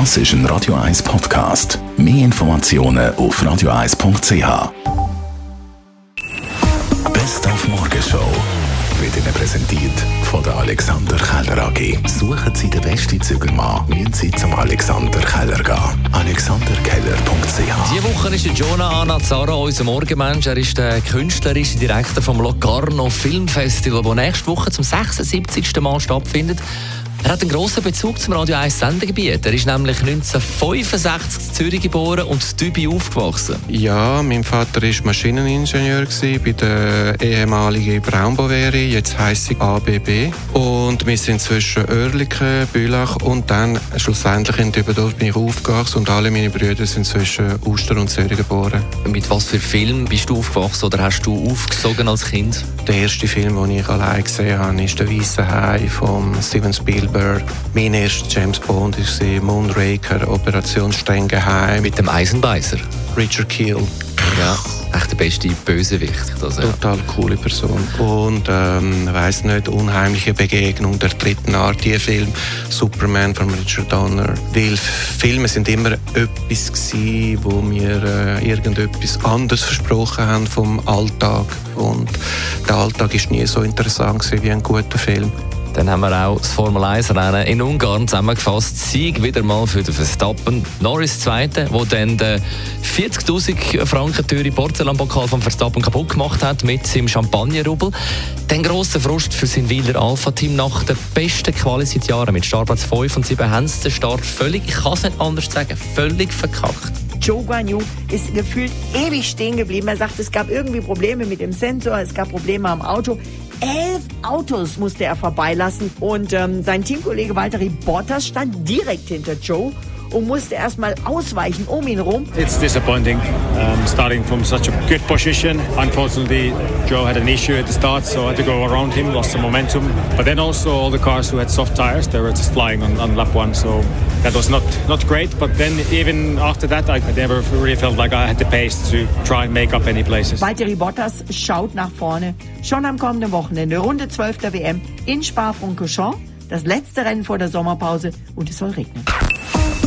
Das ist ein Radio 1 Podcast. Mehr Informationen auf radio1.ch. Best auf Morgenshow wird Ihnen präsentiert von der Alexander Keller AG. Suchen Sie den besten Zügelmann, müssen Sie zum Alexander Keller gehen. AlexanderKeller.ch Diese Woche ist Jonah Anazzara unser Morgenmensch. Er ist der künstlerische Direktor vom Locarno Filmfestival, das nächste Woche zum 76. Mal stattfindet. Er hat einen grossen Bezug zum Radio 1 Sendegebiet. Er ist nämlich 1965 in Zürich geboren und in Dübi aufgewachsen. Ja, mein Vater war Maschineningenieur bei der ehemaligen Braunboveri, jetzt heisst sie ABB. Und wir sind zwischen Oerlikon, Bülach und dann schlussendlich in Dübendorf bin ich aufgewachsen und alle meine Brüder sind zwischen Uster und Zürich geboren. Mit was für Film bist du aufgewachsen oder hast du aufgesogen als Kind? Der erste Film, den ich allein gesehen habe, ist «Der Weisse Hai» von Steven Spielberg. Mein erster James Bond war «Moonraker», «Operation streng geheim» Mit dem Eisenbeißer. Richard Keel. Ja, echt der beste Bösewicht. Also, ja. Total coole Person. Und, ähm, weiss nicht, unheimliche Begegnung der dritten Art, die Film Superman von Richard Donner. Weil Filme sind immer etwas gewesen, wo wir äh, irgendetwas anderes versprochen haben vom Alltag. Und der Alltag ist nie so interessant wie ein guter Film. Dann haben wir auch das Formel 1 Rennen in Ungarn zusammengefasst. Sieg wieder mal für den Verstappen. Norris Zweite, wo dann den 40.000 Franken teuren Porzellanpokal von Verstappen kaputt gemacht hat mit seinem Champagnerrubel. Den grossen Frust für sein Wieler Alpha-Team nach der besten Quali seit Jahren mit Startplatz 5 und 7 haben sie den Start völlig, ich kann es nicht anders sagen, völlig verkackt. Joe Guan Yu ist gefühlt ewig stehen geblieben. Er sagt, es gab irgendwie Probleme mit dem Sensor, es gab Probleme am Auto. Elf Autos musste er vorbeilassen. Und ähm, sein Teamkollege Valtteri Bottas stand direkt hinter Joe und musste erstmal ausweichen um ihn rum. It's disappointing, um, starting from such a good position. Unfortunately, Joe had an issue at the start, so I had to go around him, lost some momentum. But then also all the cars who had soft tires, they were just flying on, on lap one, so that was not, not great. But then even after that, I never really felt like I had the pace to try and make up any places. Valtteri Bottas schaut nach vorne. Schon am kommenden Wochenende, Runde 12 der WM in Spa-Francorchamps. Das letzte Rennen vor der Sommerpause und es soll regnen.